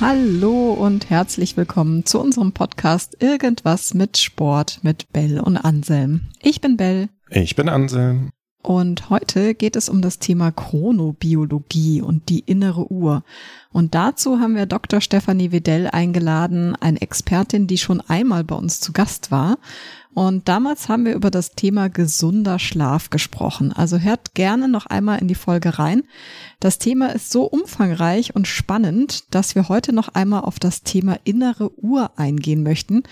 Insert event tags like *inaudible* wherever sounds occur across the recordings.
Hallo und herzlich willkommen zu unserem Podcast Irgendwas mit Sport mit Bell und Anselm. Ich bin Bell. Ich bin Anselm. Und heute geht es um das Thema Chronobiologie und die innere Uhr. Und dazu haben wir Dr. Stefanie Wedell eingeladen, eine Expertin, die schon einmal bei uns zu Gast war. Und damals haben wir über das Thema gesunder Schlaf gesprochen. Also hört gerne noch einmal in die Folge rein. Das Thema ist so umfangreich und spannend, dass wir heute noch einmal auf das Thema innere Uhr eingehen möchten,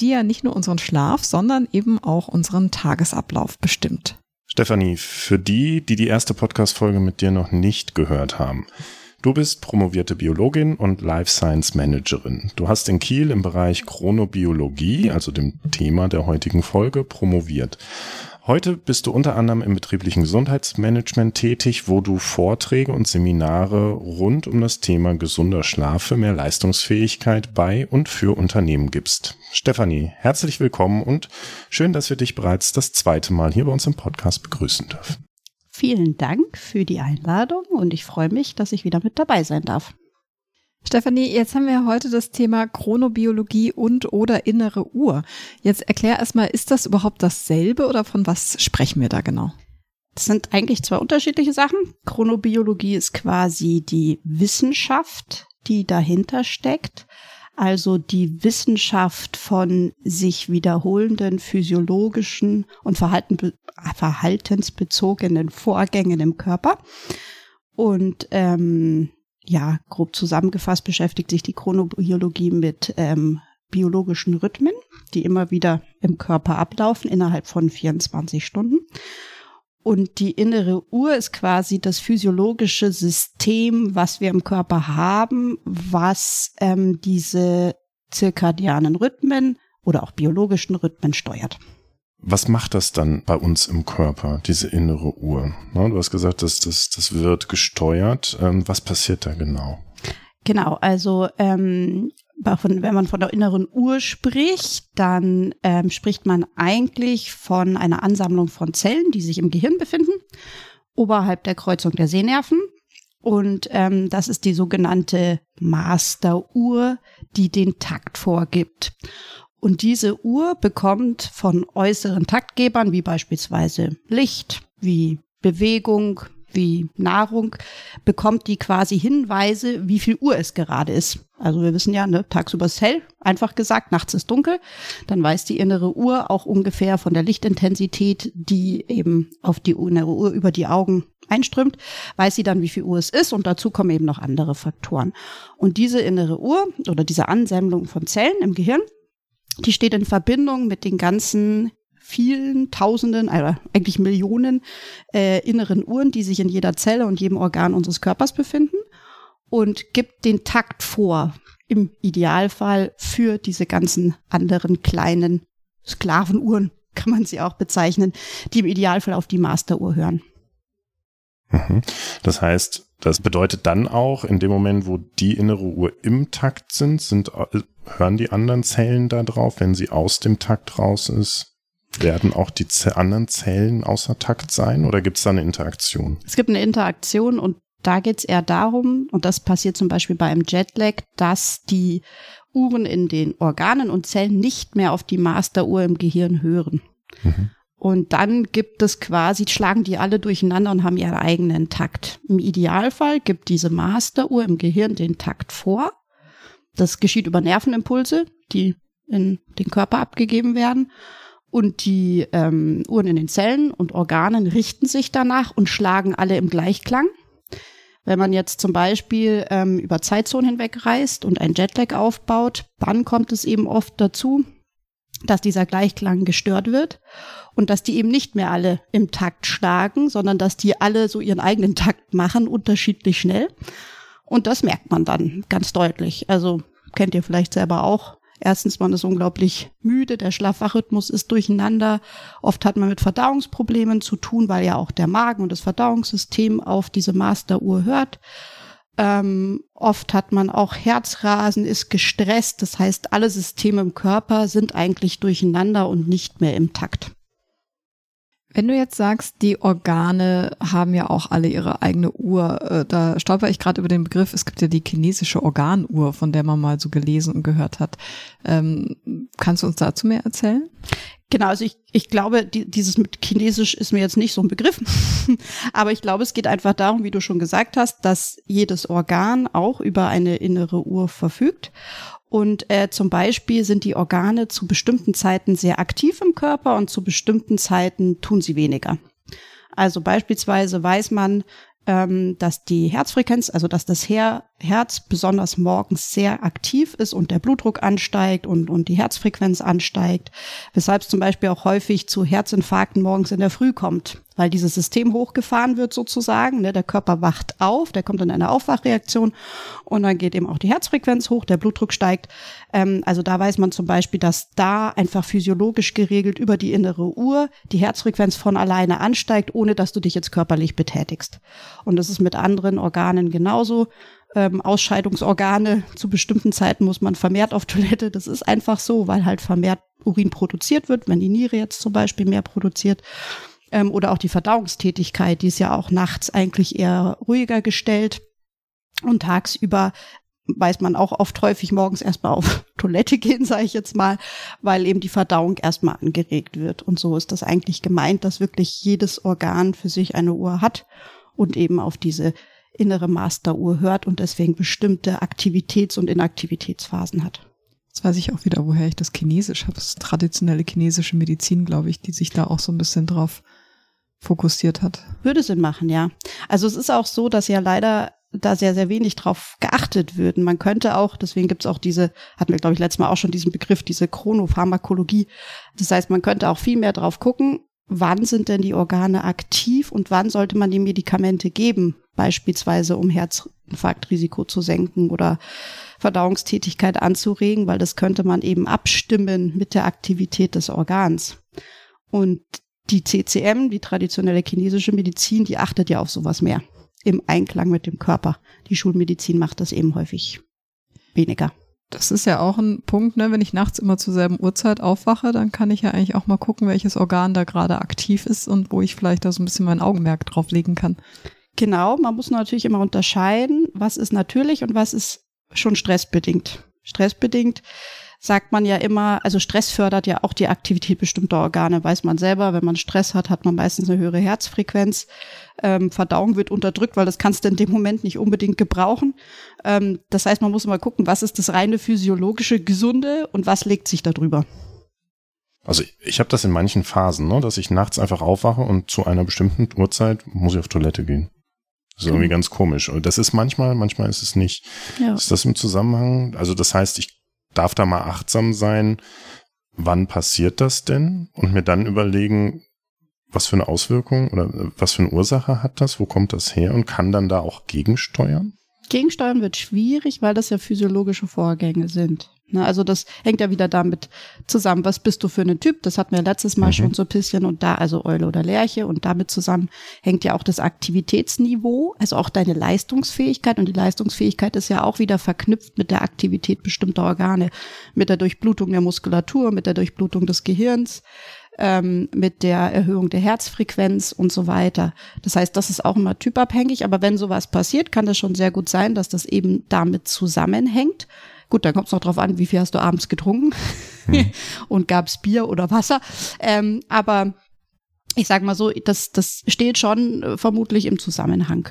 die ja nicht nur unseren Schlaf, sondern eben auch unseren Tagesablauf bestimmt. Stefanie, für die, die die erste Podcast-Folge mit dir noch nicht gehört haben. Du bist promovierte Biologin und Life Science Managerin. Du hast in Kiel im Bereich Chronobiologie, also dem Thema der heutigen Folge, promoviert. Heute bist du unter anderem im betrieblichen Gesundheitsmanagement tätig, wo du Vorträge und Seminare rund um das Thema gesunder Schlaf für mehr Leistungsfähigkeit bei und für Unternehmen gibst. Stefanie, herzlich willkommen und schön, dass wir dich bereits das zweite Mal hier bei uns im Podcast begrüßen dürfen. Vielen Dank für die Einladung und ich freue mich, dass ich wieder mit dabei sein darf. Stefanie, jetzt haben wir heute das Thema Chronobiologie und oder innere Uhr. Jetzt erklär erstmal, ist das überhaupt dasselbe oder von was sprechen wir da genau? Das sind eigentlich zwei unterschiedliche Sachen. Chronobiologie ist quasi die Wissenschaft, die dahinter steckt. Also die Wissenschaft von sich wiederholenden physiologischen und Verhalten, verhaltensbezogenen Vorgängen im Körper. Und ähm, ja, grob zusammengefasst beschäftigt sich die Chronobiologie mit ähm, biologischen Rhythmen, die immer wieder im Körper ablaufen innerhalb von 24 Stunden. Und die innere Uhr ist quasi das physiologische System, was wir im Körper haben, was ähm, diese zirkadianen Rhythmen oder auch biologischen Rhythmen steuert. Was macht das dann bei uns im Körper, diese innere Uhr? du hast gesagt, dass das, das wird gesteuert. Ähm, was passiert da genau? Genau, also ähm, wenn man von der inneren Uhr spricht, dann ähm, spricht man eigentlich von einer Ansammlung von Zellen, die sich im Gehirn befinden, oberhalb der Kreuzung der Sehnerven. Und ähm, das ist die sogenannte Masteruhr, die den Takt vorgibt. Und diese Uhr bekommt von äußeren Taktgebern, wie beispielsweise Licht, wie Bewegung, wie Nahrung, bekommt die quasi Hinweise, wie viel Uhr es gerade ist. Also wir wissen ja, ne, tagsüber ist hell, einfach gesagt, nachts ist dunkel. Dann weiß die innere Uhr auch ungefähr von der Lichtintensität, die eben auf die innere Uhr über die Augen einströmt, weiß sie dann, wie viel Uhr es ist und dazu kommen eben noch andere Faktoren. Und diese innere Uhr oder diese Ansammlung von Zellen im Gehirn die steht in Verbindung mit den ganzen vielen Tausenden, also eigentlich Millionen äh, inneren Uhren, die sich in jeder Zelle und jedem Organ unseres Körpers befinden und gibt den Takt vor, im Idealfall für diese ganzen anderen kleinen Sklavenuhren, *laughs* kann man sie auch bezeichnen, die im Idealfall auf die Masteruhr hören. Mhm. Das heißt, das bedeutet dann auch, in dem Moment, wo die innere Uhr im Takt sind, sind hören die anderen Zellen da drauf, wenn sie aus dem Takt raus ist? Werden auch die anderen Zellen außer Takt sein oder gibt es da eine Interaktion? Es gibt eine Interaktion und da geht es eher darum, und das passiert zum Beispiel bei einem Jetlag, dass die Uhren in den Organen und Zellen nicht mehr auf die Masteruhr im Gehirn hören. Mhm. Und dann gibt es quasi, schlagen die alle durcheinander und haben ihren eigenen Takt. Im Idealfall gibt diese Masteruhr im Gehirn den Takt vor. Das geschieht über Nervenimpulse, die in den Körper abgegeben werden. Und die ähm, Uhren in den Zellen und Organen richten sich danach und schlagen alle im Gleichklang. Wenn man jetzt zum Beispiel ähm, über Zeitzonen hinweg reist und ein Jetlag aufbaut, dann kommt es eben oft dazu, dass dieser Gleichklang gestört wird und dass die eben nicht mehr alle im Takt schlagen, sondern dass die alle so ihren eigenen Takt machen, unterschiedlich schnell. Und das merkt man dann ganz deutlich. Also kennt ihr vielleicht selber auch. Erstens, man ist unglaublich müde, der Schlafwachrhythmus ist durcheinander. Oft hat man mit Verdauungsproblemen zu tun, weil ja auch der Magen und das Verdauungssystem auf diese Masteruhr hört. Ähm, oft hat man auch Herzrasen, ist gestresst. Das heißt, alle Systeme im Körper sind eigentlich durcheinander und nicht mehr im Takt. Wenn du jetzt sagst, die Organe haben ja auch alle ihre eigene Uhr, äh, da stolper ich gerade über den Begriff, es gibt ja die chinesische Organuhr, von der man mal so gelesen und gehört hat. Ähm, kannst du uns dazu mehr erzählen? Genau, also ich, ich glaube, die, dieses mit Chinesisch ist mir jetzt nicht so ein Begriff, *laughs* aber ich glaube, es geht einfach darum, wie du schon gesagt hast, dass jedes Organ auch über eine innere Uhr verfügt und äh, zum Beispiel sind die Organe zu bestimmten Zeiten sehr aktiv im Körper und zu bestimmten Zeiten tun sie weniger. Also beispielsweise weiß man, ähm, dass die Herzfrequenz, also dass das Her Herz besonders morgens sehr aktiv ist und der Blutdruck ansteigt und, und die Herzfrequenz ansteigt, weshalb es zum Beispiel auch häufig zu Herzinfarkten morgens in der Früh kommt, weil dieses System hochgefahren wird sozusagen. Ne? Der Körper wacht auf, der kommt in eine Aufwachreaktion und dann geht eben auch die Herzfrequenz hoch, der Blutdruck steigt. Ähm, also da weiß man zum Beispiel, dass da einfach physiologisch geregelt über die innere Uhr die Herzfrequenz von alleine ansteigt, ohne dass du dich jetzt körperlich betätigst. Und das ist mit anderen Organen genauso ähm, Ausscheidungsorgane. *laughs* Zu bestimmten Zeiten muss man vermehrt auf Toilette. Das ist einfach so, weil halt vermehrt Urin produziert wird, wenn die Niere jetzt zum Beispiel mehr produziert. Ähm, oder auch die Verdauungstätigkeit, die ist ja auch nachts eigentlich eher ruhiger gestellt. Und tagsüber weiß man auch oft häufig morgens erstmal auf *laughs* Toilette gehen, sage ich jetzt mal, weil eben die Verdauung erstmal angeregt wird. Und so ist das eigentlich gemeint, dass wirklich jedes Organ für sich eine Uhr hat und eben auf diese innere Masteruhr hört und deswegen bestimmte Aktivitäts- und Inaktivitätsphasen hat. Jetzt weiß ich auch wieder, woher ich das Chinesisch habe. Das ist traditionelle chinesische Medizin, glaube ich, die sich da auch so ein bisschen drauf fokussiert hat. Würde Sinn machen, ja. Also es ist auch so, dass ja leider da sehr, sehr wenig drauf geachtet würden. Man könnte auch, deswegen gibt's auch diese, hatten wir, glaube ich, letztes Mal auch schon diesen Begriff, diese Chronopharmakologie. Das heißt, man könnte auch viel mehr drauf gucken, wann sind denn die Organe aktiv und wann sollte man die Medikamente geben, beispielsweise um Herzinfarktrisiko zu senken oder Verdauungstätigkeit anzuregen, weil das könnte man eben abstimmen mit der Aktivität des Organs. Und die CCM, die traditionelle chinesische Medizin, die achtet ja auf sowas mehr im Einklang mit dem Körper. Die Schulmedizin macht das eben häufig weniger. Das ist ja auch ein Punkt, ne? wenn ich nachts immer zur selben Uhrzeit aufwache, dann kann ich ja eigentlich auch mal gucken, welches Organ da gerade aktiv ist und wo ich vielleicht da so ein bisschen mein Augenmerk drauf legen kann. Genau, man muss natürlich immer unterscheiden, was ist natürlich und was ist schon stressbedingt. Stressbedingt sagt man ja immer, also Stress fördert ja auch die Aktivität bestimmter Organe, weiß man selber. Wenn man Stress hat, hat man meistens eine höhere Herzfrequenz. Ähm, Verdauung wird unterdrückt, weil das kannst du in dem Moment nicht unbedingt gebrauchen. Ähm, das heißt, man muss mal gucken, was ist das reine physiologische Gesunde und was legt sich darüber. Also ich, ich habe das in manchen Phasen, ne, dass ich nachts einfach aufwache und zu einer bestimmten Uhrzeit muss ich auf Toilette gehen. Das ist irgendwie ganz komisch. Und das ist manchmal, manchmal ist es nicht. Ja. Ist das im Zusammenhang? Also das heißt, ich darf da mal achtsam sein, wann passiert das denn? Und mir dann überlegen, was für eine Auswirkung oder äh, was für eine Ursache hat das? Wo kommt das her? Und kann dann da auch gegensteuern? Gegensteuern wird schwierig, weil das ja physiologische Vorgänge sind. Ne, also das hängt ja wieder damit zusammen, was bist du für ein Typ? Das hatten wir letztes Mal mhm. schon so ein bisschen und da, also Eule oder Lerche und damit zusammen hängt ja auch das Aktivitätsniveau, also auch deine Leistungsfähigkeit und die Leistungsfähigkeit ist ja auch wieder verknüpft mit der Aktivität bestimmter Organe, mit der Durchblutung der Muskulatur, mit der Durchblutung des Gehirns, ähm, mit der Erhöhung der Herzfrequenz und so weiter. Das heißt, das ist auch immer typabhängig, aber wenn sowas passiert, kann das schon sehr gut sein, dass das eben damit zusammenhängt. Gut, dann kommt es noch drauf an, wie viel hast du abends getrunken hm. *laughs* und gab es Bier oder Wasser. Ähm, aber ich sag mal so, das, das steht schon äh, vermutlich im Zusammenhang.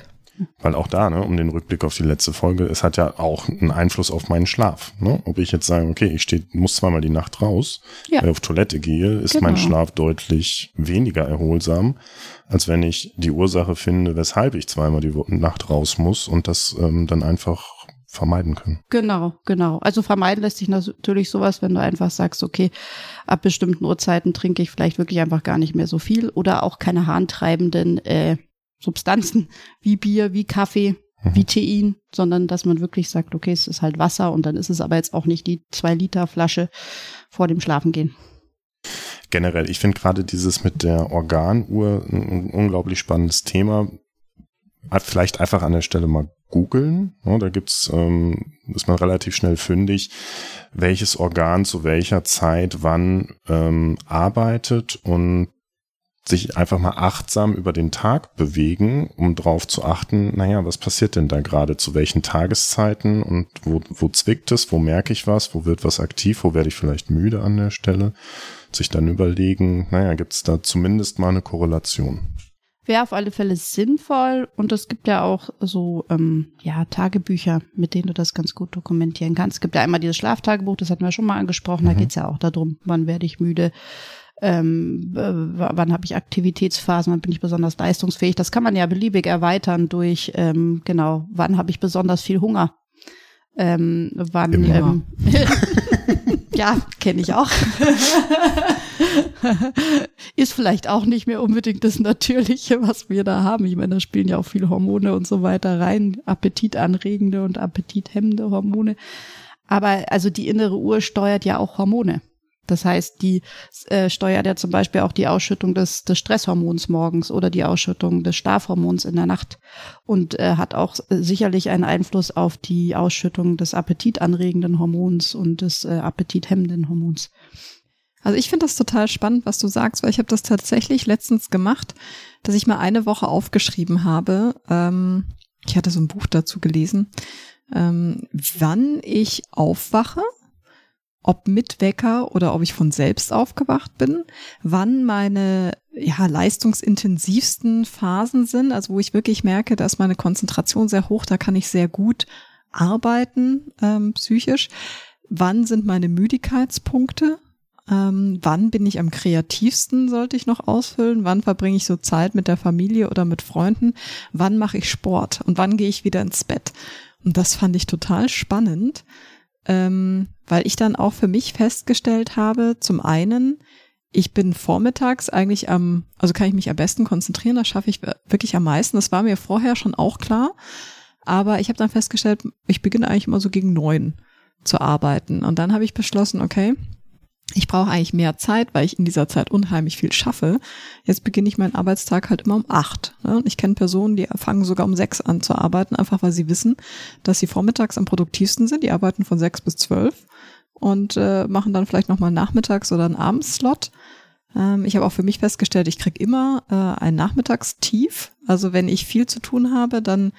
Weil auch da, ne, um den Rückblick auf die letzte Folge, es hat ja auch einen Einfluss auf meinen Schlaf. Ne? Ob ich jetzt sage, okay, ich steh, muss zweimal die Nacht raus, ja. auf Toilette gehe, ist genau. mein Schlaf deutlich weniger erholsam, als wenn ich die Ursache finde, weshalb ich zweimal die Nacht raus muss und das ähm, dann einfach vermeiden können. Genau, genau. Also vermeiden lässt sich natürlich sowas, wenn du einfach sagst, okay, ab bestimmten Uhrzeiten trinke ich vielleicht wirklich einfach gar nicht mehr so viel oder auch keine harntreibenden äh, Substanzen wie Bier, wie Kaffee, mhm. wie Tein, sondern dass man wirklich sagt, okay, es ist halt Wasser und dann ist es aber jetzt auch nicht die zwei Liter Flasche vor dem Schlafengehen. Generell, ich finde gerade dieses mit der Organuhr ein unglaublich spannendes Thema. Vielleicht einfach an der Stelle mal googeln. Ja, da gibt's, ähm, ist man relativ schnell fündig, welches Organ zu welcher Zeit wann ähm, arbeitet und sich einfach mal achtsam über den Tag bewegen, um drauf zu achten, naja, was passiert denn da gerade, zu welchen Tageszeiten und wo, wo zwickt es, wo merke ich was, wo wird was aktiv, wo werde ich vielleicht müde an der Stelle, sich dann überlegen, naja, gibt es da zumindest mal eine Korrelation. Wäre auf alle Fälle sinnvoll und es gibt ja auch so ähm, ja, Tagebücher, mit denen du das ganz gut dokumentieren kannst. Es gibt ja einmal dieses Schlaftagebuch, das hatten wir schon mal angesprochen, mhm. da geht's ja auch darum, wann werde ich müde, ähm, wann habe ich Aktivitätsphasen, wann bin ich besonders leistungsfähig. Das kann man ja beliebig erweitern durch, ähm, genau, wann habe ich besonders viel Hunger. Ähm, wann, ähm, *laughs* ja, kenne ich auch. *laughs* *laughs* Ist vielleicht auch nicht mehr unbedingt das Natürliche, was wir da haben. Ich meine, da spielen ja auch viele Hormone und so weiter rein, appetitanregende und appetithemmende Hormone. Aber also die innere Uhr steuert ja auch Hormone. Das heißt, die äh, steuert ja zum Beispiel auch die Ausschüttung des, des Stresshormons morgens oder die Ausschüttung des Schlafhormons in der Nacht und äh, hat auch äh, sicherlich einen Einfluss auf die Ausschüttung des appetitanregenden Hormons und des äh, appetithemmenden Hormons. Also ich finde das total spannend, was du sagst, weil ich habe das tatsächlich letztens gemacht, dass ich mal eine Woche aufgeschrieben habe. Ähm, ich hatte so ein Buch dazu gelesen, ähm, wann ich aufwache ob mit Wecker oder ob ich von selbst aufgewacht bin, wann meine ja, leistungsintensivsten Phasen sind, also wo ich wirklich merke, dass meine Konzentration sehr hoch, da kann ich sehr gut arbeiten, ähm, psychisch. Wann sind meine Müdigkeitspunkte? Ähm, wann bin ich am kreativsten, sollte ich noch ausfüllen? Wann verbringe ich so Zeit mit der Familie oder mit Freunden? Wann mache ich Sport? Und wann gehe ich wieder ins Bett? Und das fand ich total spannend, ähm, weil ich dann auch für mich festgestellt habe, zum einen, ich bin vormittags eigentlich am, also kann ich mich am besten konzentrieren, das schaffe ich wirklich am meisten. Das war mir vorher schon auch klar. Aber ich habe dann festgestellt, ich beginne eigentlich immer so gegen neun zu arbeiten. Und dann habe ich beschlossen, okay, ich brauche eigentlich mehr Zeit, weil ich in dieser Zeit unheimlich viel schaffe. Jetzt beginne ich meinen Arbeitstag halt immer um acht. Ne? Ich kenne Personen, die fangen sogar um sechs an zu arbeiten, einfach weil sie wissen, dass sie vormittags am produktivsten sind. Die arbeiten von sechs bis zwölf und äh, machen dann vielleicht nochmal nachmittags oder einen Abendslot. Ähm, ich habe auch für mich festgestellt, ich kriege immer äh, ein Nachmittagstief. Also wenn ich viel zu tun habe, dann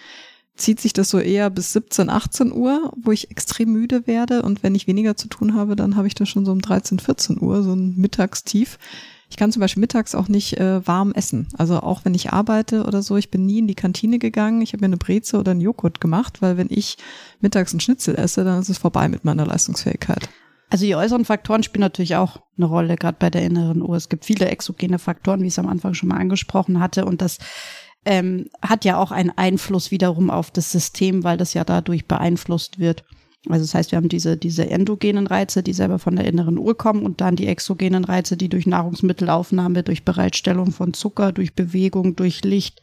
zieht sich das so eher bis 17, 18 Uhr, wo ich extrem müde werde. Und wenn ich weniger zu tun habe, dann habe ich das schon so um 13, 14 Uhr, so ein Mittagstief. Ich kann zum Beispiel mittags auch nicht äh, warm essen. Also auch wenn ich arbeite oder so, ich bin nie in die Kantine gegangen. Ich habe mir eine Breze oder einen Joghurt gemacht, weil wenn ich mittags einen Schnitzel esse, dann ist es vorbei mit meiner Leistungsfähigkeit. Also die äußeren Faktoren spielen natürlich auch eine Rolle, gerade bei der inneren Uhr. Es gibt viele exogene Faktoren, wie ich es am Anfang schon mal angesprochen hatte. Und das ähm, hat ja auch einen Einfluss wiederum auf das System, weil das ja dadurch beeinflusst wird. Also das heißt, wir haben diese, diese endogenen Reize, die selber von der inneren Uhr kommen und dann die exogenen Reize, die durch Nahrungsmittelaufnahme, durch Bereitstellung von Zucker, durch Bewegung, durch Licht,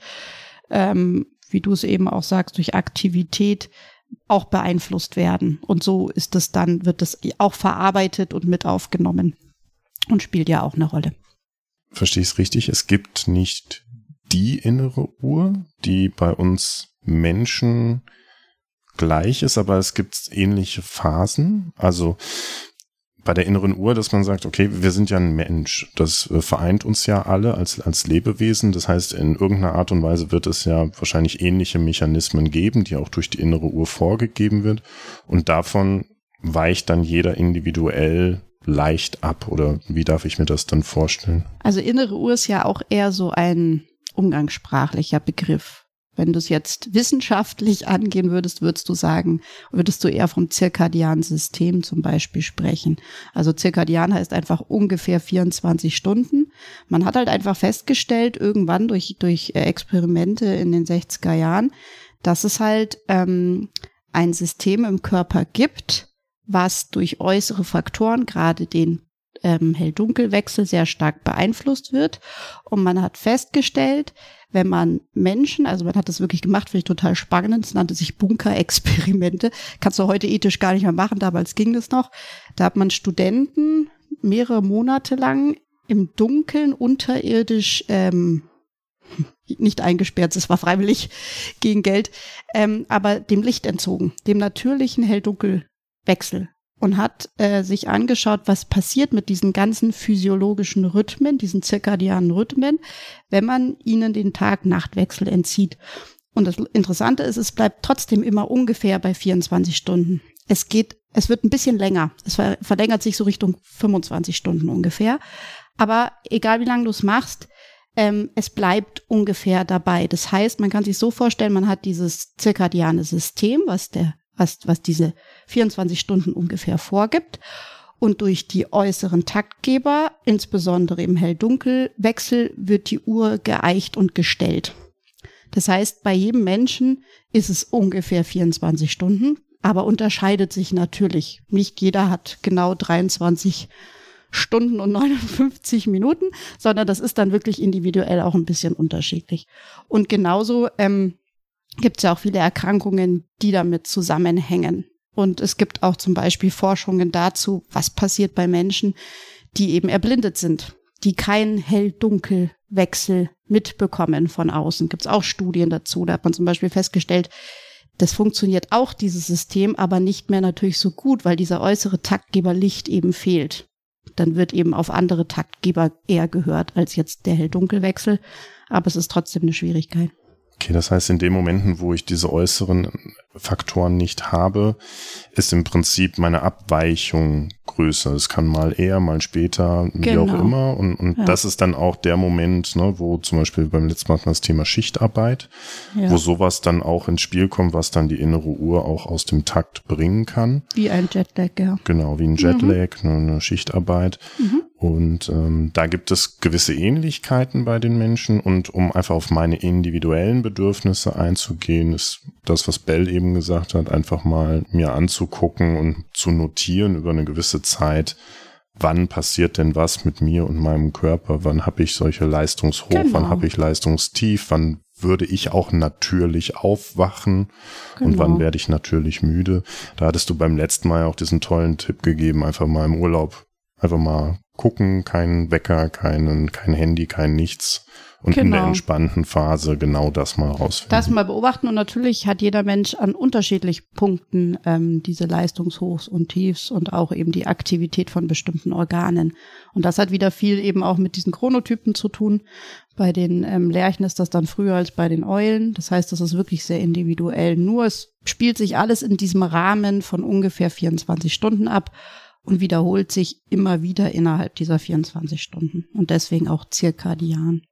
ähm, wie du es eben auch sagst, durch Aktivität auch beeinflusst werden. Und so ist es dann, wird es auch verarbeitet und mit aufgenommen und spielt ja auch eine Rolle. Verstehe ich es richtig? Es gibt nicht die innere Uhr, die bei uns Menschen gleich ist, aber es gibt ähnliche Phasen. Also bei der inneren Uhr, dass man sagt, okay, wir sind ja ein Mensch. Das äh, vereint uns ja alle als, als Lebewesen. Das heißt, in irgendeiner Art und Weise wird es ja wahrscheinlich ähnliche Mechanismen geben, die auch durch die innere Uhr vorgegeben wird. Und davon weicht dann jeder individuell leicht ab. Oder wie darf ich mir das dann vorstellen? Also innere Uhr ist ja auch eher so ein umgangssprachlicher Begriff. Wenn du es jetzt wissenschaftlich *laughs* angehen würdest, würdest du sagen, würdest du eher vom zirkadianen System zum Beispiel sprechen. Also zirkadian heißt einfach ungefähr 24 Stunden. Man hat halt einfach festgestellt, irgendwann durch, durch äh, Experimente in den 60er Jahren, dass es halt ähm, ein System im Körper gibt, was durch äußere Faktoren, gerade den ähm, Hell-Dunkel-Wechsel sehr stark beeinflusst wird. Und man hat festgestellt, wenn man Menschen, also man hat das wirklich gemacht, finde ich total spannend, es nannte sich Bunker-Experimente, kannst du heute ethisch gar nicht mehr machen, damals ging das noch. Da hat man Studenten mehrere Monate lang im Dunkeln unterirdisch ähm, nicht eingesperrt, es war freiwillig gegen Geld, ähm, aber dem Licht entzogen, dem natürlichen Hell-Dunkel-Wechsel. Und hat äh, sich angeschaut, was passiert mit diesen ganzen physiologischen Rhythmen, diesen zirkadianen Rhythmen, wenn man ihnen den Tag-Nacht-Wechsel entzieht. Und das Interessante ist, es bleibt trotzdem immer ungefähr bei 24 Stunden. Es geht, es wird ein bisschen länger. Es verlängert sich so Richtung 25 Stunden ungefähr. Aber egal wie lange du es machst, ähm, es bleibt ungefähr dabei. Das heißt, man kann sich so vorstellen, man hat dieses zirkadiane System, was der was, was diese 24 Stunden ungefähr vorgibt. Und durch die äußeren Taktgeber, insbesondere im Hell-Dunkel-Wechsel, wird die Uhr geeicht und gestellt. Das heißt, bei jedem Menschen ist es ungefähr 24 Stunden, aber unterscheidet sich natürlich. Nicht jeder hat genau 23 Stunden und 59 Minuten, sondern das ist dann wirklich individuell auch ein bisschen unterschiedlich. Und genauso ähm, gibt es ja auch viele Erkrankungen, die damit zusammenhängen. Und es gibt auch zum Beispiel Forschungen dazu, was passiert bei Menschen, die eben erblindet sind, die keinen Hell-Dunkel-Wechsel mitbekommen von außen. Gibt es auch Studien dazu. Da hat man zum Beispiel festgestellt, das funktioniert auch, dieses System, aber nicht mehr natürlich so gut, weil dieser äußere Taktgeber Licht eben fehlt. Dann wird eben auf andere Taktgeber eher gehört als jetzt der Hell-Dunkel-Wechsel. Aber es ist trotzdem eine Schwierigkeit. Okay, das heißt, in den Momenten, wo ich diese äußeren Faktoren nicht habe, ist im Prinzip meine Abweichung größer. Es kann mal eher, mal später, wie genau. auch immer. Und, und ja. das ist dann auch der Moment, ne, wo zum Beispiel beim letzten Mal das Thema Schichtarbeit, ja. wo sowas dann auch ins Spiel kommt, was dann die innere Uhr auch aus dem Takt bringen kann. Wie ein Jetlag, ja. Genau, wie ein Jetlag, mhm. ne, eine Schichtarbeit. Mhm. Und ähm, da gibt es gewisse Ähnlichkeiten bei den Menschen. Und um einfach auf meine individuellen Bedürfnisse einzugehen, ist das, was Bell eben gesagt hat, einfach mal mir anzugucken und zu notieren über eine gewisse Zeit, wann passiert denn was mit mir und meinem Körper, wann habe ich solche Leistungshoch, genau. wann habe ich Leistungstief, wann würde ich auch natürlich aufwachen genau. und wann genau. werde ich natürlich müde. Da hattest du beim letzten Mal auch diesen tollen Tipp gegeben, einfach mal im Urlaub einfach mal gucken, kein Wecker, keinen, kein Handy, kein nichts. Und genau. in der genau. entspannten Phase genau das mal rausfinden. Das mal beobachten und natürlich hat jeder Mensch an unterschiedlichen Punkten ähm, diese Leistungshochs und Tiefs und auch eben die Aktivität von bestimmten Organen. Und das hat wieder viel eben auch mit diesen Chronotypen zu tun. Bei den ähm, Lerchen ist das dann früher als bei den Eulen. Das heißt, das ist wirklich sehr individuell. Nur es spielt sich alles in diesem Rahmen von ungefähr 24 Stunden ab und wiederholt sich immer wieder innerhalb dieser 24 Stunden und deswegen auch zirkadian.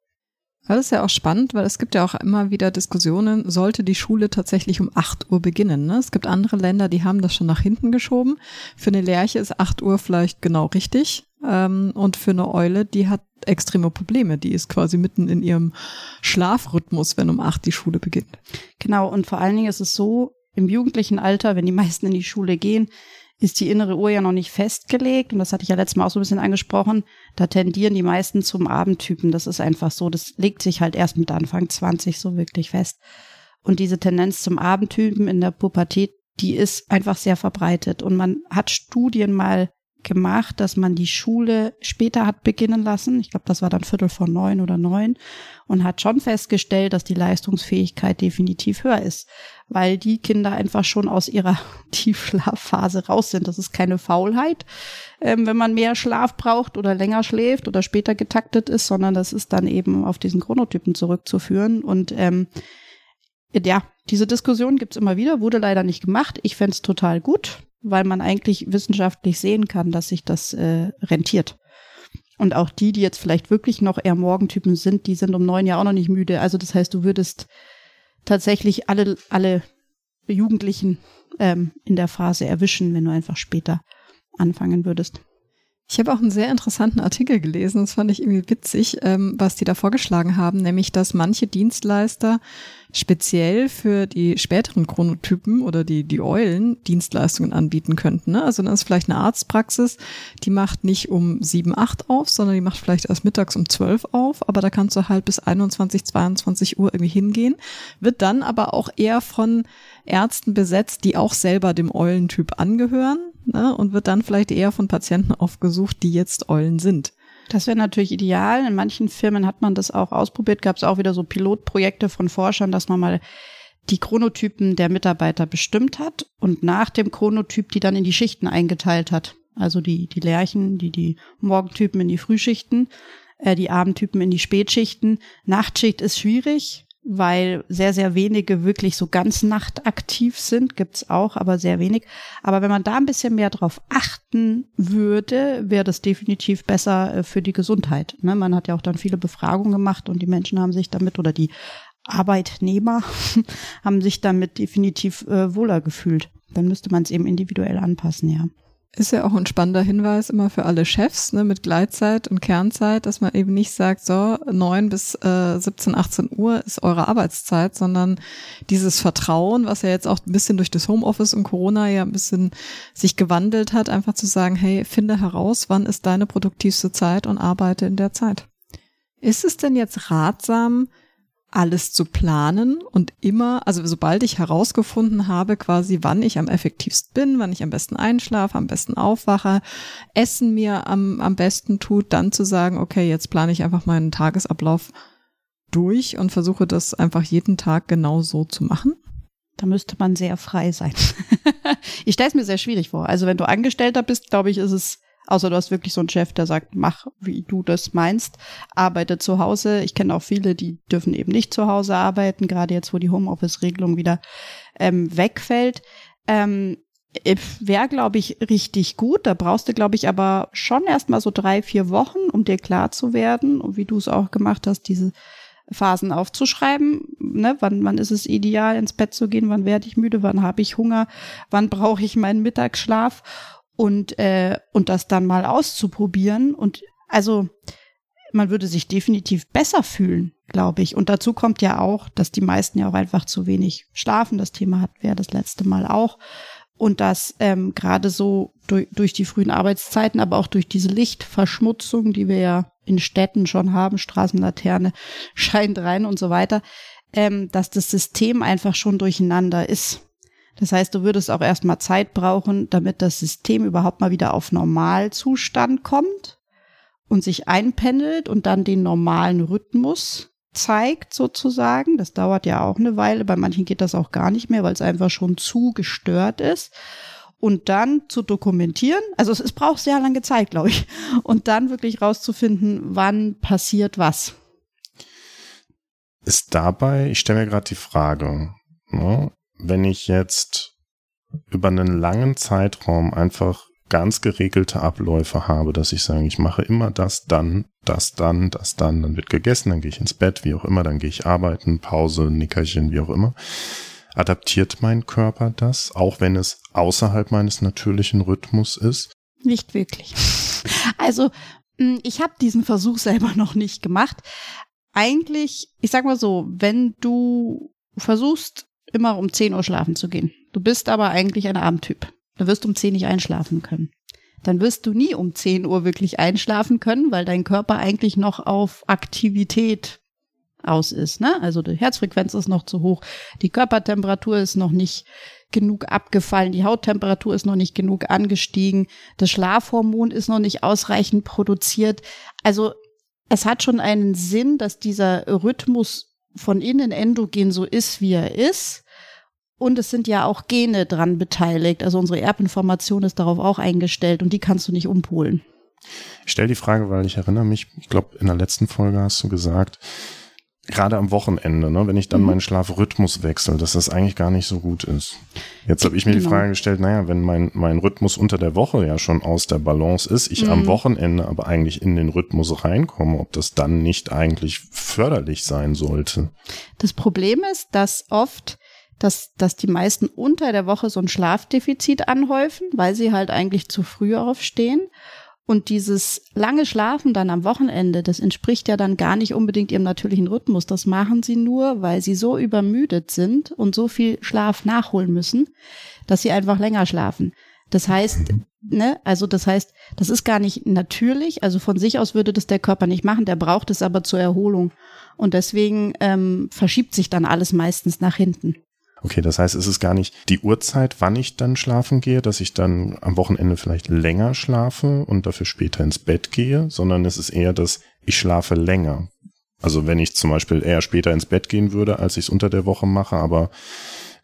Das ist ja auch spannend, weil es gibt ja auch immer wieder Diskussionen, sollte die Schule tatsächlich um 8 Uhr beginnen. Ne? Es gibt andere Länder, die haben das schon nach hinten geschoben. Für eine Lerche ist 8 Uhr vielleicht genau richtig. Ähm, und für eine Eule, die hat extreme Probleme. Die ist quasi mitten in ihrem Schlafrhythmus, wenn um 8 die Schule beginnt. Genau, und vor allen Dingen ist es so, im jugendlichen Alter, wenn die meisten in die Schule gehen, ist die innere Uhr ja noch nicht festgelegt. Und das hatte ich ja letztes Mal auch so ein bisschen angesprochen. Da tendieren die meisten zum Abendtypen. Das ist einfach so. Das legt sich halt erst mit Anfang 20 so wirklich fest. Und diese Tendenz zum Abendtypen in der Pubertät, die ist einfach sehr verbreitet. Und man hat Studien mal gemacht, dass man die Schule später hat beginnen lassen. Ich glaube, das war dann Viertel vor neun oder neun und hat schon festgestellt, dass die Leistungsfähigkeit definitiv höher ist, weil die Kinder einfach schon aus ihrer *laughs* Tiefschlafphase raus sind. Das ist keine Faulheit, ähm, wenn man mehr Schlaf braucht oder länger schläft oder später getaktet ist, sondern das ist dann eben auf diesen Chronotypen zurückzuführen und ähm, ja, diese Diskussion gibt's immer wieder, wurde leider nicht gemacht. Ich fände total gut weil man eigentlich wissenschaftlich sehen kann, dass sich das äh, rentiert. Und auch die, die jetzt vielleicht wirklich noch eher Morgentypen sind, die sind um neun ja auch noch nicht müde. Also das heißt, du würdest tatsächlich alle, alle Jugendlichen ähm, in der Phase erwischen, wenn du einfach später anfangen würdest. Ich habe auch einen sehr interessanten Artikel gelesen, das fand ich irgendwie witzig, ähm, was die da vorgeschlagen haben, nämlich dass manche Dienstleister speziell für die späteren Chronotypen oder die, die Eulen Dienstleistungen anbieten könnten. Ne? Also dann ist vielleicht eine Arztpraxis, die macht nicht um sieben, acht auf, sondern die macht vielleicht erst mittags um zwölf auf, aber da kannst du halt bis 21, 22 Uhr irgendwie hingehen, wird dann aber auch eher von Ärzten besetzt, die auch selber dem Eulentyp angehören ne? und wird dann vielleicht eher von Patienten aufgesucht, die jetzt Eulen sind. Das wäre natürlich ideal. In manchen Firmen hat man das auch ausprobiert, gab es auch wieder so Pilotprojekte von Forschern, dass man mal die Chronotypen der Mitarbeiter bestimmt hat und nach dem Chronotyp die dann in die Schichten eingeteilt hat. Also die, die Lerchen, die, die Morgentypen in die Frühschichten, äh, die Abendtypen in die Spätschichten. Nachtschicht ist schwierig, weil sehr, sehr wenige wirklich so ganz nachtaktiv sind, gibt's auch, aber sehr wenig. Aber wenn man da ein bisschen mehr drauf achten würde, wäre das definitiv besser äh, für die Gesundheit. Ne? Man hat ja auch dann viele Befragungen gemacht und die Menschen haben sich damit oder die Arbeitnehmer *laughs* haben sich damit definitiv äh, wohler gefühlt. Dann müsste man es eben individuell anpassen, ja. Ist ja auch ein spannender Hinweis immer für alle Chefs ne, mit Gleitzeit und Kernzeit, dass man eben nicht sagt, so neun bis äh, 17, 18 Uhr ist eure Arbeitszeit, sondern dieses Vertrauen, was ja jetzt auch ein bisschen durch das Homeoffice und Corona ja ein bisschen sich gewandelt hat, einfach zu sagen, hey, finde heraus, wann ist deine produktivste Zeit und arbeite in der Zeit. Ist es denn jetzt ratsam, alles zu planen und immer, also sobald ich herausgefunden habe, quasi wann ich am effektivsten bin, wann ich am besten einschlafe, am besten aufwache, Essen mir am, am besten tut, dann zu sagen, okay, jetzt plane ich einfach meinen Tagesablauf durch und versuche das einfach jeden Tag genau so zu machen? Da müsste man sehr frei sein. *laughs* ich stelle es mir sehr schwierig vor. Also wenn du Angestellter bist, glaube ich, ist es Außer du hast wirklich so einen Chef, der sagt, mach, wie du das meinst, arbeite zu Hause. Ich kenne auch viele, die dürfen eben nicht zu Hause arbeiten, gerade jetzt, wo die Homeoffice-Regelung wieder ähm, wegfällt. Ähm, Wäre, glaube ich, richtig gut. Da brauchst du, glaube ich, aber schon erstmal so drei, vier Wochen, um dir klar zu werden, und wie du es auch gemacht hast, diese Phasen aufzuschreiben. Ne? Wann, wann ist es ideal, ins Bett zu gehen? Wann werde ich müde? Wann habe ich Hunger? Wann brauche ich meinen Mittagsschlaf? Und, äh, und das dann mal auszuprobieren. Und also man würde sich definitiv besser fühlen, glaube ich. Und dazu kommt ja auch, dass die meisten ja auch einfach zu wenig schlafen. Das Thema hatten wir das letzte Mal auch. Und dass ähm, gerade so durch, durch die frühen Arbeitszeiten, aber auch durch diese Lichtverschmutzung, die wir ja in Städten schon haben, Straßenlaterne *laughs* scheint rein und so weiter, ähm, dass das System einfach schon durcheinander ist. Das heißt, du würdest auch erstmal Zeit brauchen, damit das System überhaupt mal wieder auf Normalzustand kommt und sich einpendelt und dann den normalen Rhythmus zeigt sozusagen. Das dauert ja auch eine Weile. Bei manchen geht das auch gar nicht mehr, weil es einfach schon zu gestört ist. Und dann zu dokumentieren, also es, es braucht sehr lange Zeit, glaube ich, und dann wirklich rauszufinden, wann passiert was. Ist dabei, ich stelle mir gerade die Frage, ne, wenn ich jetzt über einen langen Zeitraum einfach ganz geregelte Abläufe habe, dass ich sage, ich mache immer das, dann, das, dann, das, dann, dann wird gegessen, dann gehe ich ins Bett, wie auch immer, dann gehe ich arbeiten, Pause, Nickerchen, wie auch immer. Adaptiert mein Körper das, auch wenn es außerhalb meines natürlichen Rhythmus ist? Nicht wirklich. Also, hm, ich habe diesen Versuch selber noch nicht gemacht. Eigentlich, ich sag mal so, wenn du versuchst, immer um 10 Uhr schlafen zu gehen. Du bist aber eigentlich ein Abendtyp. Du wirst um 10 nicht einschlafen können. Dann wirst du nie um 10 Uhr wirklich einschlafen können, weil dein Körper eigentlich noch auf Aktivität aus ist. Ne? Also die Herzfrequenz ist noch zu hoch, die Körpertemperatur ist noch nicht genug abgefallen, die Hauttemperatur ist noch nicht genug angestiegen, das Schlafhormon ist noch nicht ausreichend produziert. Also es hat schon einen Sinn, dass dieser Rhythmus von innen endogen so ist, wie er ist. Und es sind ja auch Gene dran beteiligt. Also unsere Erbinformation ist darauf auch eingestellt und die kannst du nicht umpolen. Ich stelle die Frage, weil ich erinnere mich, ich glaube, in der letzten Folge hast du gesagt, gerade am Wochenende, ne, wenn ich dann mhm. meinen Schlafrhythmus wechsle, dass das eigentlich gar nicht so gut ist. Jetzt habe ich mir genau. die Frage gestellt, naja, wenn mein, mein Rhythmus unter der Woche ja schon aus der Balance ist, ich mhm. am Wochenende aber eigentlich in den Rhythmus reinkomme, ob das dann nicht eigentlich förderlich sein sollte. Das Problem ist, dass oft dass, dass die meisten unter der Woche so ein Schlafdefizit anhäufen, weil sie halt eigentlich zu früh aufstehen und dieses lange Schlafen dann am Wochenende, das entspricht ja dann gar nicht unbedingt ihrem natürlichen Rhythmus. Das machen sie nur, weil sie so übermüdet sind und so viel Schlaf nachholen müssen, dass sie einfach länger schlafen. Das heißt, ne, also das heißt, das ist gar nicht natürlich. Also von sich aus würde das der Körper nicht machen, der braucht es aber zur Erholung. Und deswegen ähm, verschiebt sich dann alles meistens nach hinten. Okay, das heißt, es ist gar nicht die Uhrzeit, wann ich dann schlafen gehe, dass ich dann am Wochenende vielleicht länger schlafe und dafür später ins Bett gehe, sondern es ist eher das, ich schlafe länger. Also wenn ich zum Beispiel eher später ins Bett gehen würde, als ich es unter der Woche mache, aber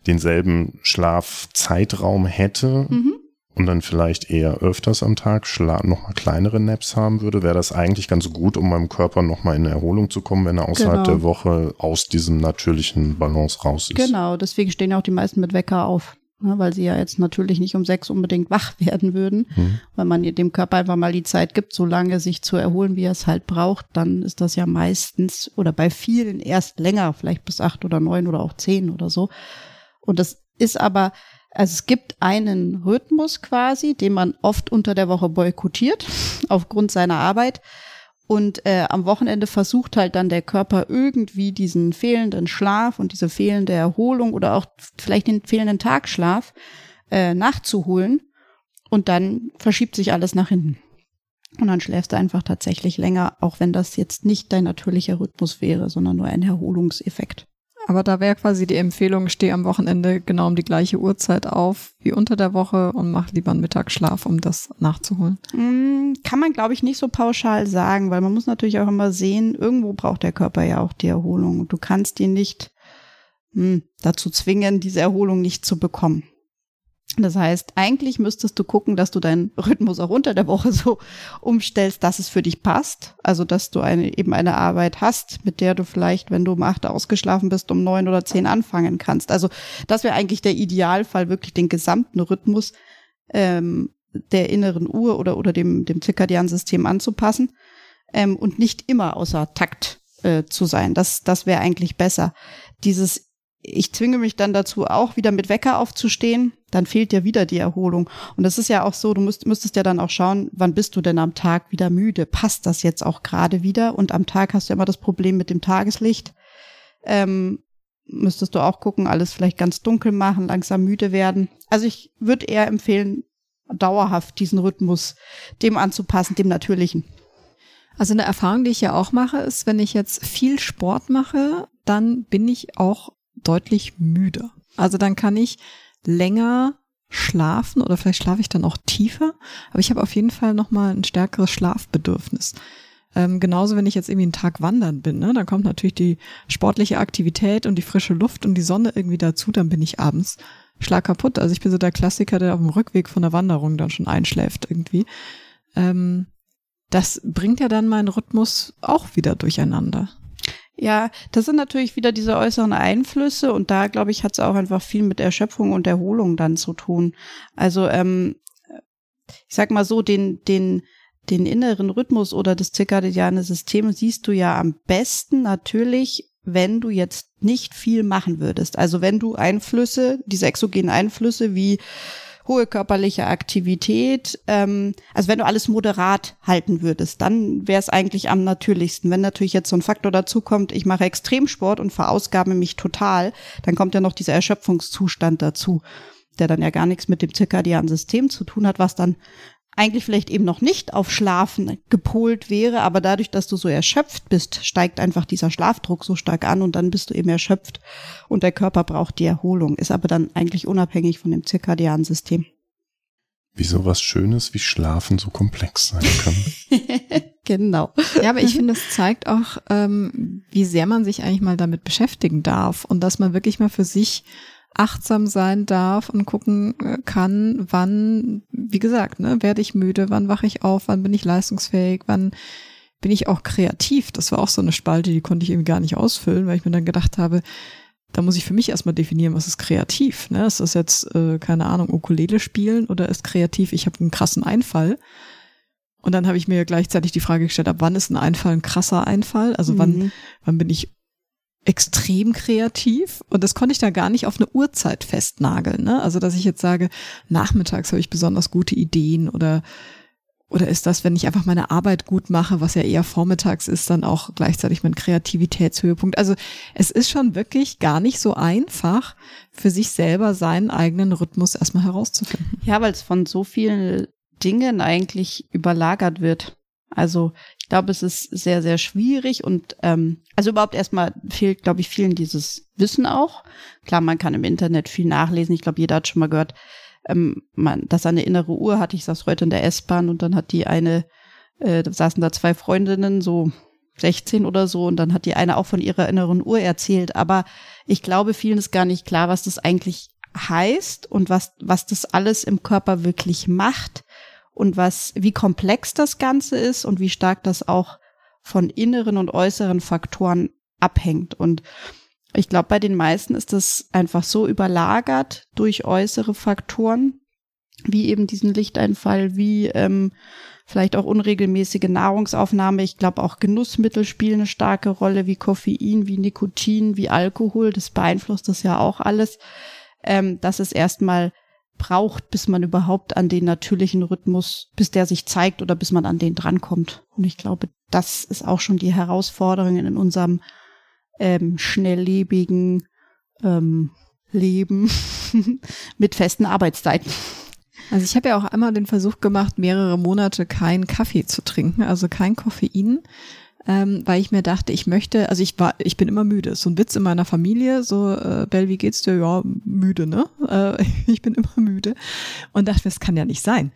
denselben Schlafzeitraum hätte mhm. Und dann vielleicht eher öfters am Tag Schla noch mal kleinere Naps haben würde, wäre das eigentlich ganz gut, um meinem Körper noch mal in Erholung zu kommen, wenn er außerhalb genau. der Woche aus diesem natürlichen Balance raus ist. Genau, deswegen stehen ja auch die meisten mit Wecker auf. Ne, weil sie ja jetzt natürlich nicht um sechs unbedingt wach *laughs* werden würden. Mhm. Wenn man dem Körper einfach mal die Zeit gibt, so lange sich zu erholen, wie er es halt braucht, dann ist das ja meistens oder bei vielen erst länger, vielleicht bis acht oder neun oder auch zehn oder so. Und das ist aber, also es gibt einen Rhythmus quasi, den man oft unter der Woche boykottiert, *laughs* aufgrund seiner Arbeit. Und äh, am Wochenende versucht halt dann der Körper irgendwie diesen fehlenden Schlaf und diese fehlende Erholung oder auch vielleicht den fehlenden Tagschlaf äh, nachzuholen. Und dann verschiebt sich alles nach hinten. Und dann schläfst du einfach tatsächlich länger, auch wenn das jetzt nicht dein natürlicher Rhythmus wäre, sondern nur ein Erholungseffekt. Aber da wäre quasi die Empfehlung, steh am Wochenende genau um die gleiche Uhrzeit auf wie unter der Woche und mach lieber einen Mittagsschlaf, um das nachzuholen. Mm, kann man, glaube ich, nicht so pauschal sagen, weil man muss natürlich auch immer sehen, irgendwo braucht der Körper ja auch die Erholung. Du kannst ihn nicht mh, hm, dazu zwingen, diese Erholung nicht zu bekommen. Das heißt, eigentlich müsstest du gucken, dass du deinen Rhythmus auch unter der Woche so umstellst, dass es für dich passt. Also, dass du eine, eben eine Arbeit hast, mit der du vielleicht, wenn du um acht ausgeschlafen bist, um neun oder zehn anfangen kannst. Also, das wäre eigentlich der Idealfall, wirklich den gesamten Rhythmus ähm, der inneren Uhr oder, oder dem, dem zirkadianen System anzupassen ähm, und nicht immer außer Takt äh, zu sein. Das, das wäre eigentlich besser. Dieses ich zwinge mich dann dazu, auch wieder mit Wecker aufzustehen, dann fehlt dir wieder die Erholung. Und das ist ja auch so, du musst, müsstest ja dann auch schauen, wann bist du denn am Tag wieder müde? Passt das jetzt auch gerade wieder? Und am Tag hast du immer das Problem mit dem Tageslicht. Ähm, müsstest du auch gucken, alles vielleicht ganz dunkel machen, langsam müde werden. Also ich würde eher empfehlen, dauerhaft diesen Rhythmus dem anzupassen, dem natürlichen. Also eine Erfahrung, die ich ja auch mache, ist, wenn ich jetzt viel Sport mache, dann bin ich auch deutlich müder. Also dann kann ich länger schlafen oder vielleicht schlafe ich dann auch tiefer, aber ich habe auf jeden Fall nochmal ein stärkeres Schlafbedürfnis. Ähm, genauso, wenn ich jetzt irgendwie einen Tag wandern bin, ne, dann kommt natürlich die sportliche Aktivität und die frische Luft und die Sonne irgendwie dazu, dann bin ich abends schlag kaputt. Also ich bin so der Klassiker, der auf dem Rückweg von der Wanderung dann schon einschläft irgendwie. Ähm, das bringt ja dann meinen Rhythmus auch wieder durcheinander. Ja, das sind natürlich wieder diese äußeren Einflüsse und da, glaube ich, hat es auch einfach viel mit Erschöpfung und Erholung dann zu tun. Also, ähm, ich sag mal so, den, den, den inneren Rhythmus oder das zirkadiane System siehst du ja am besten natürlich, wenn du jetzt nicht viel machen würdest. Also wenn du Einflüsse, diese exogenen Einflüsse wie hohe körperliche Aktivität. Ähm, also wenn du alles moderat halten würdest, dann wäre es eigentlich am natürlichsten. Wenn natürlich jetzt so ein Faktor dazu kommt, ich mache Extremsport und verausgabe mich total, dann kommt ja noch dieser Erschöpfungszustand dazu, der dann ja gar nichts mit dem zirkadianen System zu tun hat, was dann eigentlich vielleicht eben noch nicht auf Schlafen gepolt wäre, aber dadurch, dass du so erschöpft bist, steigt einfach dieser Schlafdruck so stark an und dann bist du eben erschöpft und der Körper braucht die Erholung, ist aber dann eigentlich unabhängig von dem zirkadianen System. Wie sowas Schönes wie Schlafen so komplex sein kann. *laughs* genau. Ja, aber ich finde, es zeigt auch, ähm, wie sehr man sich eigentlich mal damit beschäftigen darf und dass man wirklich mal für sich achtsam sein darf und gucken äh, kann, wann, wie gesagt, ne, werde ich müde, wann wache ich auf, wann bin ich leistungsfähig, wann bin ich auch kreativ. Das war auch so eine Spalte, die konnte ich irgendwie gar nicht ausfüllen, weil ich mir dann gedacht habe, da muss ich für mich erstmal definieren, was ist kreativ. Ne? Ist das jetzt, äh, keine Ahnung, Ukulele spielen oder ist kreativ, ich habe einen krassen Einfall. Und dann habe ich mir gleichzeitig die Frage gestellt, ab wann ist ein Einfall ein krasser Einfall? Also mhm. wann, wann bin ich extrem kreativ und das konnte ich da gar nicht auf eine Uhrzeit festnageln. Ne? Also dass ich jetzt sage, nachmittags habe ich besonders gute Ideen oder oder ist das, wenn ich einfach meine Arbeit gut mache, was ja eher vormittags ist, dann auch gleichzeitig mein Kreativitätshöhepunkt? Also es ist schon wirklich gar nicht so einfach, für sich selber seinen eigenen Rhythmus erstmal herauszufinden. Ja, weil es von so vielen Dingen eigentlich überlagert wird. Also ich glaube, es ist sehr, sehr schwierig und ähm, also überhaupt erstmal fehlt, glaube ich, vielen dieses Wissen auch. Klar, man kann im Internet viel nachlesen. Ich glaube, jeder hat schon mal gehört, ähm, man, dass eine innere Uhr hat. Ich saß heute in der S-Bahn und dann hat die eine, äh, da saßen da zwei Freundinnen, so 16 oder so und dann hat die eine auch von ihrer inneren Uhr erzählt. Aber ich glaube, vielen ist gar nicht klar, was das eigentlich heißt und was, was das alles im Körper wirklich macht und was, wie komplex das Ganze ist und wie stark das auch von inneren und äußeren Faktoren abhängt. Und ich glaube, bei den meisten ist das einfach so überlagert durch äußere Faktoren, wie eben diesen Lichteinfall, wie ähm, vielleicht auch unregelmäßige Nahrungsaufnahme. Ich glaube, auch Genussmittel spielen eine starke Rolle, wie Koffein, wie Nikotin, wie Alkohol. Das beeinflusst das ja auch alles. Ähm, dass es erstmal braucht, bis man überhaupt an den natürlichen Rhythmus, bis der sich zeigt oder bis man an den drankommt. Und ich glaube, das ist auch schon die Herausforderung in unserem ähm, schnelllebigen ähm, Leben *laughs* mit festen Arbeitszeiten. Also ich habe ja auch einmal den Versuch gemacht, mehrere Monate keinen Kaffee zu trinken, also kein Koffein, ähm, weil ich mir dachte, ich möchte, also ich war, ich bin immer müde. So ein Witz in meiner Familie, so äh, Bell, wie geht's dir? Ja, müde, ne? Äh, *laughs* ich bin immer müde und dachte, das kann ja nicht sein.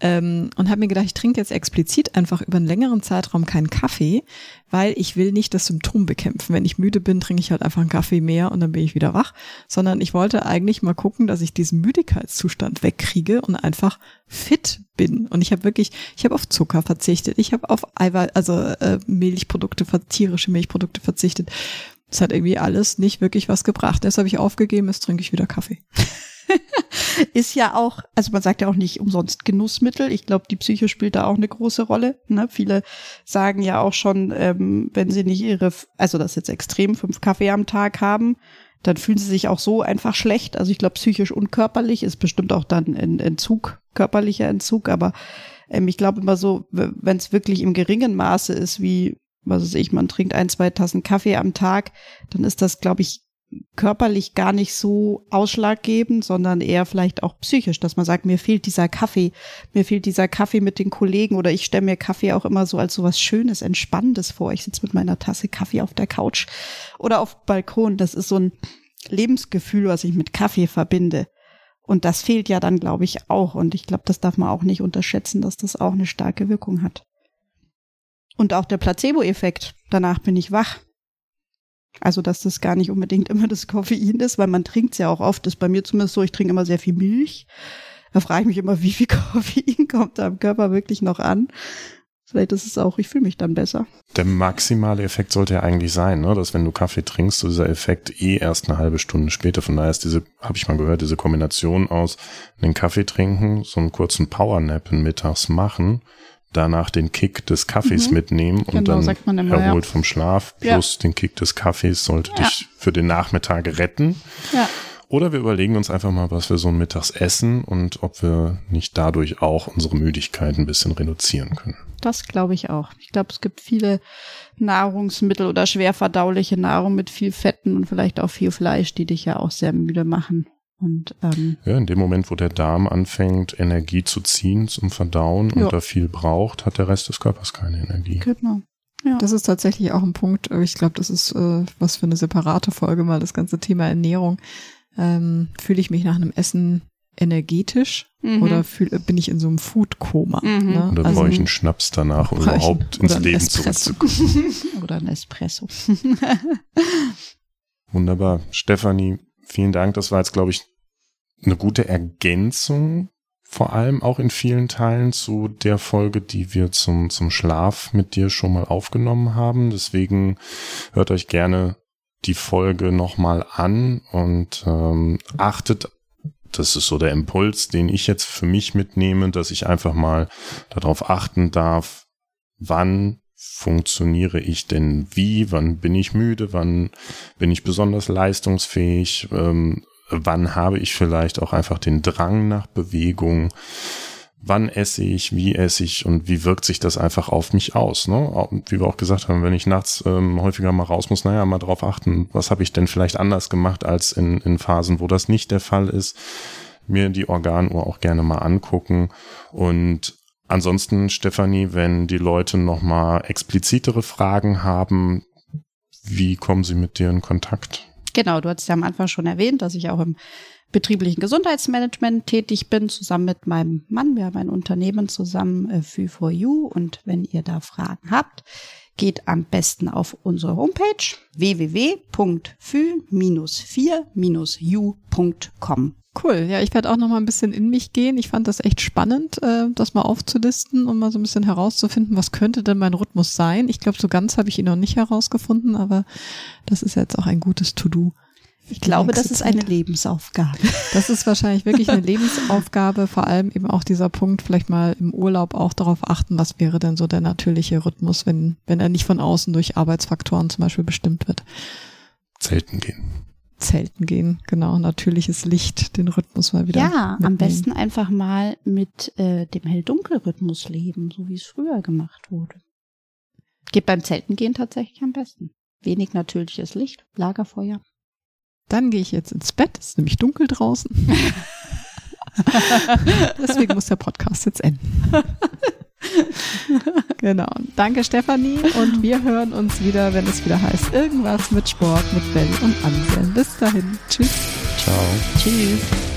Ähm, und habe mir gedacht, ich trinke jetzt explizit einfach über einen längeren Zeitraum keinen Kaffee, weil ich will nicht das Symptom bekämpfen. Wenn ich müde bin, trinke ich halt einfach einen Kaffee mehr und dann bin ich wieder wach, sondern ich wollte eigentlich mal gucken, dass ich diesen Müdigkeitszustand wegkriege und einfach fit bin. Und ich habe wirklich, ich habe auf Zucker verzichtet, ich habe auf Eiweiß, also äh, Milchprodukte, tierische Milchprodukte verzichtet. Das hat irgendwie alles nicht wirklich was gebracht. Deshalb habe ich aufgegeben, jetzt trinke ich wieder Kaffee. *laughs* ist ja auch, also man sagt ja auch nicht umsonst Genussmittel. Ich glaube, die Psyche spielt da auch eine große Rolle. Ne? Viele sagen ja auch schon, ähm, wenn sie nicht ihre, also das jetzt extrem, fünf Kaffee am Tag haben, dann fühlen sie sich auch so einfach schlecht. Also ich glaube, psychisch und körperlich ist bestimmt auch dann ein Entzug, körperlicher Entzug, aber ähm, ich glaube immer so, wenn es wirklich im geringen Maße ist, wie was weiß ich, man trinkt ein, zwei Tassen Kaffee am Tag, dann ist das, glaube ich, körperlich gar nicht so ausschlaggebend, sondern eher vielleicht auch psychisch, dass man sagt, mir fehlt dieser Kaffee, mir fehlt dieser Kaffee mit den Kollegen oder ich stelle mir Kaffee auch immer so als so was Schönes, Entspannendes vor. Ich sitze mit meiner Tasse Kaffee auf der Couch oder auf Balkon. Das ist so ein Lebensgefühl, was ich mit Kaffee verbinde. Und das fehlt ja dann, glaube ich, auch. Und ich glaube, das darf man auch nicht unterschätzen, dass das auch eine starke Wirkung hat. Und auch der Placebo-Effekt. Danach bin ich wach also, dass das gar nicht unbedingt immer das Koffein ist, weil man trinkt es ja auch oft. Das ist bei mir zumindest so, ich trinke immer sehr viel Milch. Da frage ich mich immer, wie viel *laughs* Koffein kommt da im Körper wirklich noch an? Vielleicht ist es auch, ich fühle mich dann besser. Der maximale Effekt sollte ja eigentlich sein, ne? dass wenn du Kaffee trinkst, dieser Effekt eh erst eine halbe Stunde später. Von daher ist diese, habe ich mal gehört, diese Kombination aus einen Kaffee trinken, so einen kurzen Powernap mittags machen danach den Kick des Kaffees mhm. mitnehmen und genau, dann immer, erholt ja. vom Schlaf plus ja. den Kick des Kaffees sollte ja. dich für den Nachmittag retten. Ja. Oder wir überlegen uns einfach mal, was wir so Mittags essen und ob wir nicht dadurch auch unsere Müdigkeit ein bisschen reduzieren können. Das glaube ich auch. Ich glaube, es gibt viele Nahrungsmittel oder schwer verdauliche Nahrung mit viel Fetten und vielleicht auch viel Fleisch, die dich ja auch sehr müde machen. Und, ähm, ja, in dem Moment, wo der Darm anfängt, Energie zu ziehen zum Verdauen ja. und da viel braucht, hat der Rest des Körpers keine Energie. Genau. Ja. Das ist tatsächlich auch ein Punkt, ich glaube, das ist äh, was für eine separate Folge mal, das ganze Thema Ernährung. Ähm, Fühle ich mich nach einem Essen energetisch mhm. oder fühl, bin ich in so einem Food-Koma? Mhm. Ne? Oder also, brauche ich einen Schnaps danach, um überhaupt ins Leben zurückzukommen? *laughs* oder ein Espresso. *laughs* Wunderbar. Stefanie, vielen Dank. Das war jetzt, glaube ich, eine gute Ergänzung, vor allem auch in vielen Teilen zu der Folge, die wir zum, zum Schlaf mit dir schon mal aufgenommen haben. Deswegen hört euch gerne die Folge nochmal an und ähm, achtet, das ist so der Impuls, den ich jetzt für mich mitnehme, dass ich einfach mal darauf achten darf, wann funktioniere ich denn wie? Wann bin ich müde? Wann bin ich besonders leistungsfähig? Ähm, wann habe ich vielleicht auch einfach den Drang nach Bewegung? Wann esse ich? Wie esse ich? Und wie wirkt sich das einfach auf mich aus? Ne? Wie wir auch gesagt haben, wenn ich nachts ähm, häufiger mal raus muss, naja, mal drauf achten, was habe ich denn vielleicht anders gemacht als in, in Phasen, wo das nicht der Fall ist mir die Organuhr auch gerne mal angucken und Ansonsten, Stefanie, wenn die Leute nochmal explizitere Fragen haben, wie kommen sie mit dir in Kontakt? Genau, du hast ja am Anfang schon erwähnt, dass ich auch im betrieblichen Gesundheitsmanagement tätig bin, zusammen mit meinem Mann. Wir haben ein Unternehmen zusammen, äh, für for You. Und wenn ihr da Fragen habt, geht am besten auf unsere Homepage www.fü-4-u.com. Cool. Ja, ich werde auch noch mal ein bisschen in mich gehen. Ich fand das echt spannend, äh, das mal aufzulisten und mal so ein bisschen herauszufinden, was könnte denn mein Rhythmus sein. Ich glaube, so ganz habe ich ihn noch nicht herausgefunden, aber das ist jetzt auch ein gutes To-Do. Ich glaube, das ist eine Lebensaufgabe. *laughs* Das ist wahrscheinlich wirklich eine Lebensaufgabe, vor allem eben auch dieser Punkt, vielleicht mal im Urlaub auch darauf achten, was wäre denn so der natürliche Rhythmus, wenn, wenn er nicht von außen durch Arbeitsfaktoren zum Beispiel bestimmt wird. Zelten gehen. Zelten gehen, genau, natürliches Licht, den Rhythmus mal wieder. Ja, mitnehmen. am besten einfach mal mit äh, dem Hell-Dunkel-Rhythmus leben, so wie es früher gemacht wurde. Geht beim Zelten gehen tatsächlich am besten. Wenig natürliches Licht, Lagerfeuer. Dann gehe ich jetzt ins Bett, es ist nämlich dunkel draußen. *laughs* *laughs* Deswegen muss der Podcast jetzt enden. *laughs* *laughs* genau. Danke, Stefanie. Und wir hören uns wieder, wenn es wieder heißt, irgendwas mit Sport, mit Bell und Anselm. Bis dahin. Tschüss. Ciao. Tschüss.